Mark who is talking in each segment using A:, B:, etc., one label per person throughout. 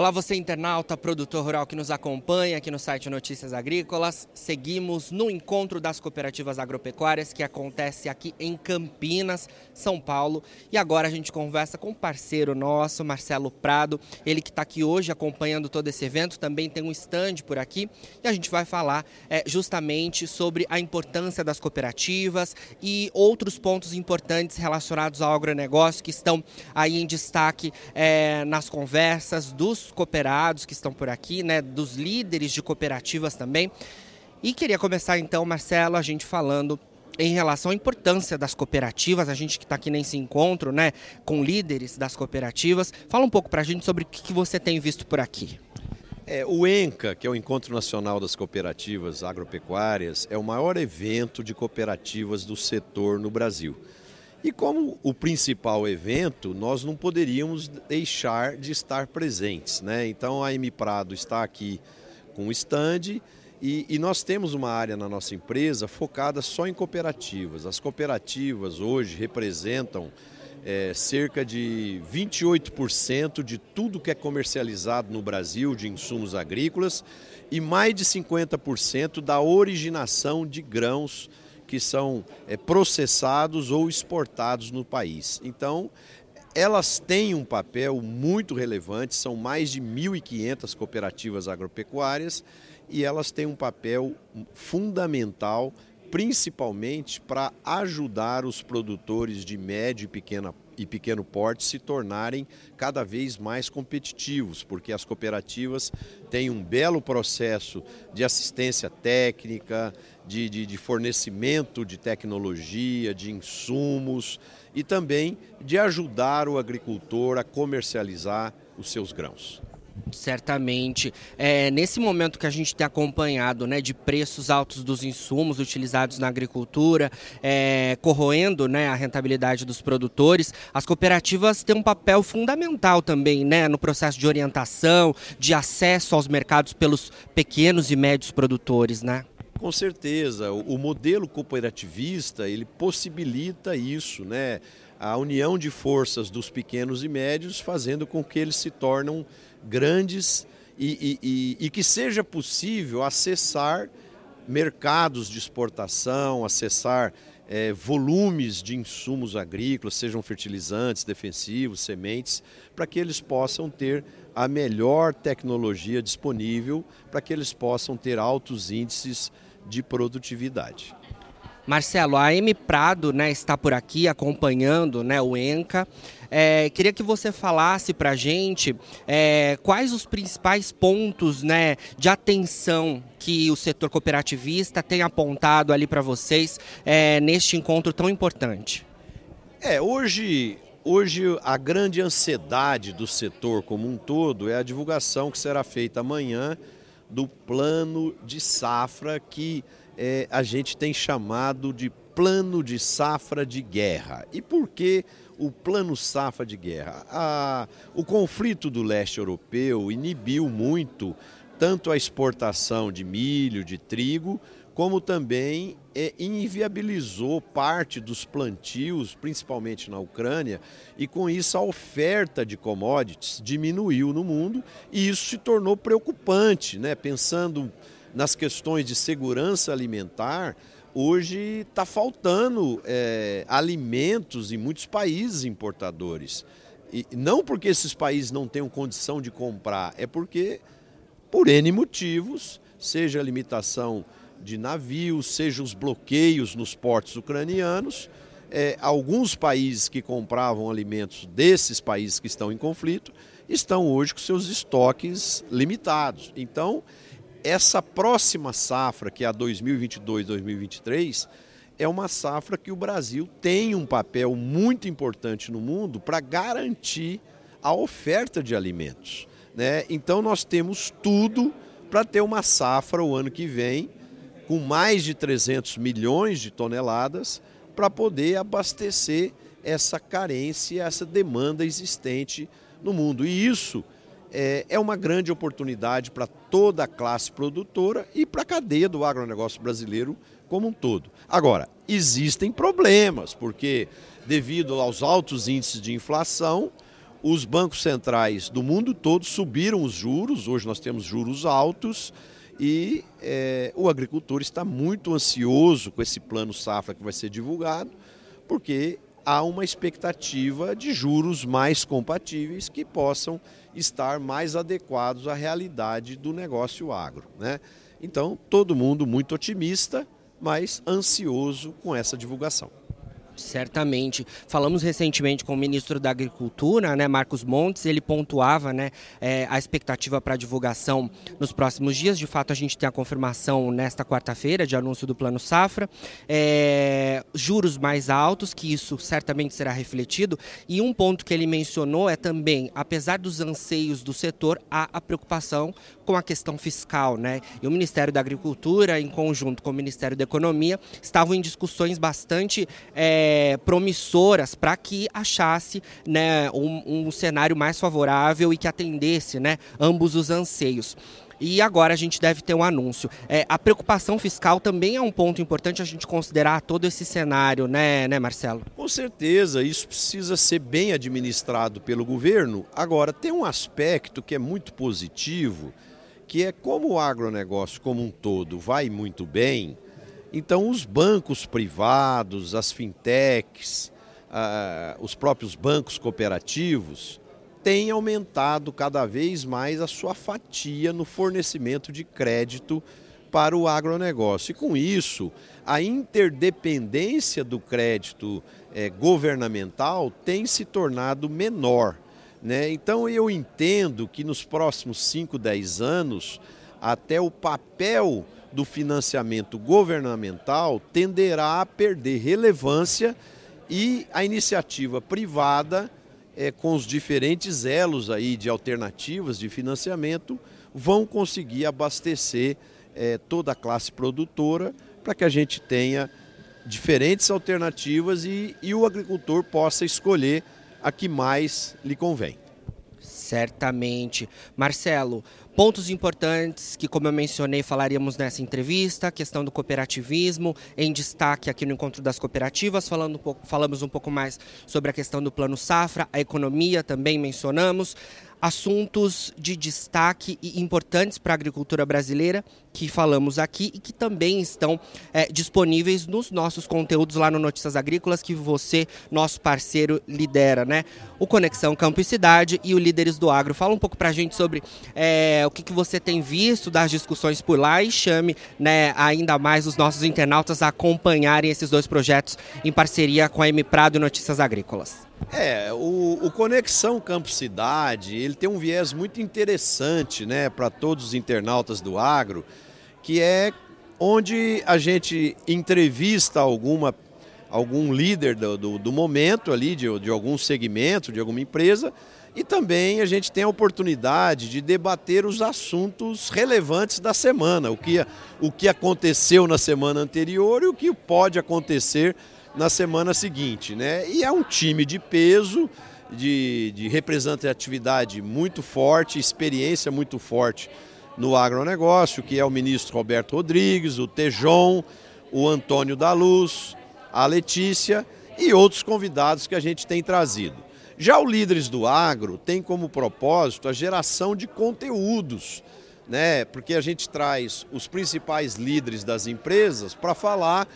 A: Olá, você internauta, produtor rural que nos acompanha aqui no site Notícias Agrícolas. Seguimos no encontro das cooperativas agropecuárias que acontece aqui em Campinas, São Paulo. E agora a gente conversa com um parceiro nosso, Marcelo Prado, ele que está aqui hoje acompanhando todo esse evento. Também tem um stand por aqui e a gente vai falar é, justamente sobre a importância das cooperativas e outros pontos importantes relacionados ao agronegócio que estão aí em destaque é, nas conversas dos dos cooperados que estão por aqui, né, dos líderes de cooperativas também. E queria começar então, Marcelo, a gente falando em relação à importância das cooperativas, a gente que está aqui nesse encontro, né, com líderes das cooperativas. Fala um pouco para a gente sobre o que você tem visto por aqui.
B: É, o ENCA, que é o Encontro Nacional das Cooperativas Agropecuárias, é o maior evento de cooperativas do setor no Brasil. E como o principal evento, nós não poderíamos deixar de estar presentes. Né? Então a M Prado está aqui com o stand e, e, nós temos uma área na nossa empresa focada só em cooperativas. As cooperativas hoje representam é, cerca de 28% de tudo que é comercializado no Brasil de insumos agrícolas e mais de 50% da originação de grãos que são é, processados ou exportados no país. Então, elas têm um papel muito relevante, são mais de 1.500 cooperativas agropecuárias e elas têm um papel fundamental, principalmente para ajudar os produtores de médio e pequena e pequeno porte se tornarem cada vez mais competitivos, porque as cooperativas têm um belo processo de assistência técnica, de, de, de fornecimento de tecnologia, de insumos e também de ajudar o agricultor a comercializar os seus grãos.
A: Certamente. É, nesse momento que a gente tem acompanhado né, de preços altos dos insumos utilizados na agricultura, é, corroendo né, a rentabilidade dos produtores, as cooperativas têm um papel fundamental também né, no processo de orientação, de acesso aos mercados pelos pequenos e médios produtores. Né?
B: Com certeza, o modelo cooperativista ele possibilita isso, né? A união de forças dos pequenos e médios, fazendo com que eles se tornem grandes e, e, e, e que seja possível acessar mercados de exportação, acessar é, volumes de insumos agrícolas, sejam fertilizantes, defensivos, sementes, para que eles possam ter a melhor tecnologia disponível, para que eles possam ter altos índices de produtividade.
A: Marcelo, a M Prado né, está por aqui acompanhando né, o ENCA. É, queria que você falasse para a gente é, quais os principais pontos né, de atenção que o setor cooperativista tem apontado ali para vocês é, neste encontro tão importante.
B: É, hoje, hoje a grande ansiedade do setor como um todo é a divulgação que será feita amanhã do plano de safra que é, a gente tem chamado de plano de safra de guerra. E por que o plano safra de guerra? A, o conflito do leste europeu inibiu muito tanto a exportação de milho, de trigo, como também é, inviabilizou parte dos plantios, principalmente na Ucrânia, e com isso a oferta de commodities diminuiu no mundo e isso se tornou preocupante, né? pensando nas questões de segurança alimentar, hoje está faltando é, alimentos em muitos países importadores. E não porque esses países não tenham condição de comprar, é porque, por N motivos, seja a limitação de navios, seja os bloqueios nos portos ucranianos, é, alguns países que compravam alimentos desses países que estão em conflito estão hoje com seus estoques limitados. Então, essa próxima safra, que é a 2022-2023, é uma safra que o Brasil tem um papel muito importante no mundo para garantir a oferta de alimentos. Né? Então nós temos tudo para ter uma safra o ano que vem com mais de 300 milhões de toneladas para poder abastecer essa carência, essa demanda existente no mundo. E isso é, é uma grande oportunidade para toda a classe produtora e para a cadeia do agronegócio brasileiro como um todo. Agora, existem problemas, porque devido aos altos índices de inflação, os bancos centrais do mundo todo subiram os juros, hoje nós temos juros altos e é, o agricultor está muito ansioso com esse plano safra que vai ser divulgado, porque há uma expectativa de juros mais compatíveis que possam estar mais adequados à realidade do negócio agro. Né? Então, todo mundo muito otimista, mas ansioso com essa divulgação.
A: Certamente. Falamos recentemente com o ministro da Agricultura, né, Marcos Montes, ele pontuava né, é, a expectativa para divulgação nos próximos dias. De fato, a gente tem a confirmação nesta quarta-feira de anúncio do Plano Safra. É, juros mais altos, que isso certamente será refletido. E um ponto que ele mencionou é também, apesar dos anseios do setor, há a preocupação com a questão fiscal. Né? E o Ministério da Agricultura, em conjunto com o Ministério da Economia, estavam em discussões bastante. É, é, promissoras para que achasse né, um, um, cenário mais favorável e que atendesse né, ambos os anseios. E agora a gente deve ter um anúncio. É, a preocupação fiscal também é um ponto importante a gente considerar todo esse cenário, né, né, Marcelo?
B: Com certeza, isso precisa ser bem administrado pelo governo. Agora, tem um aspecto que é muito positivo, que é como o agronegócio como um todo vai muito bem, então, os bancos privados, as fintechs, ah, os próprios bancos cooperativos têm aumentado cada vez mais a sua fatia no fornecimento de crédito para o agronegócio. E com isso, a interdependência do crédito eh, governamental tem se tornado menor. Né? Então, eu entendo que nos próximos 5, 10 anos, até o papel do financiamento governamental tenderá a perder relevância e a iniciativa privada, é, com os diferentes elos aí de alternativas de financiamento, vão conseguir abastecer é, toda a classe produtora para que a gente tenha diferentes alternativas e, e o agricultor possa escolher a que mais lhe convém.
A: Certamente. Marcelo, pontos importantes que, como eu mencionei, falaríamos nessa entrevista, a questão do cooperativismo em destaque aqui no Encontro das Cooperativas, falando um pouco, falamos um pouco mais sobre a questão do Plano Safra, a economia também mencionamos, assuntos de destaque e importantes para a agricultura brasileira que falamos aqui e que também estão é, disponíveis nos nossos conteúdos lá no Notícias Agrícolas que você, nosso parceiro, lidera, né? O Conexão Campo e Cidade e o Líderes do Agro. Fala um pouco para a gente sobre é, o que, que você tem visto das discussões por lá e chame né, ainda mais os nossos internautas a acompanharem esses dois projetos em parceria com a M Prado e Notícias Agrícolas.
B: É, o, o Conexão Campo Cidade, ele tem um viés muito interessante, né, para todos os internautas do agro, que é onde a gente entrevista alguma, algum líder do, do, do momento ali, de, de algum segmento, de alguma empresa, e também a gente tem a oportunidade de debater os assuntos relevantes da semana, o que, o que aconteceu na semana anterior e o que pode acontecer na semana seguinte. Né? E é um time de peso, de, de representatividade muito forte, experiência muito forte no agronegócio, que é o ministro Roberto Rodrigues, o Tejon, o Antônio da Luz, a Letícia e outros convidados que a gente tem trazido. Já o Líderes do Agro tem como propósito a geração de conteúdos, né? porque a gente traz os principais líderes das empresas para falar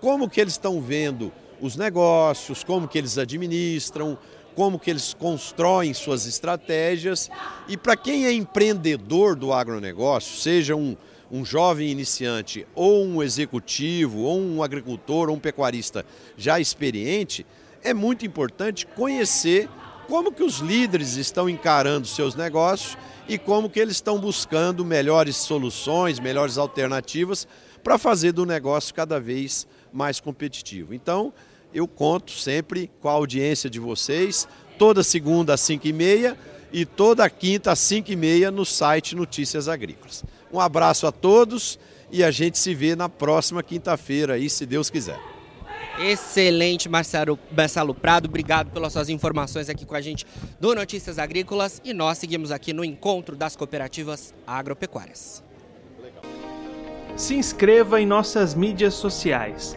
B: como que eles estão vendo os negócios, como que eles administram, como que eles constroem suas estratégias. E para quem é empreendedor do agronegócio, seja um, um jovem iniciante, ou um executivo, ou um agricultor, ou um pecuarista já experiente, é muito importante conhecer como que os líderes estão encarando seus negócios e como que eles estão buscando melhores soluções, melhores alternativas para fazer do negócio cada vez mais competitivo. Então, eu conto sempre com a audiência de vocês, toda segunda às 5h30 e toda quinta às 5h30 no site Notícias Agrícolas. Um abraço a todos e a gente se vê na próxima quinta-feira aí, se Deus quiser.
A: Excelente, Marcelo, Marcelo Prado. Obrigado pelas suas informações aqui com a gente do Notícias Agrícolas. E nós seguimos aqui no encontro das cooperativas agropecuárias.
C: Se inscreva em nossas mídias sociais.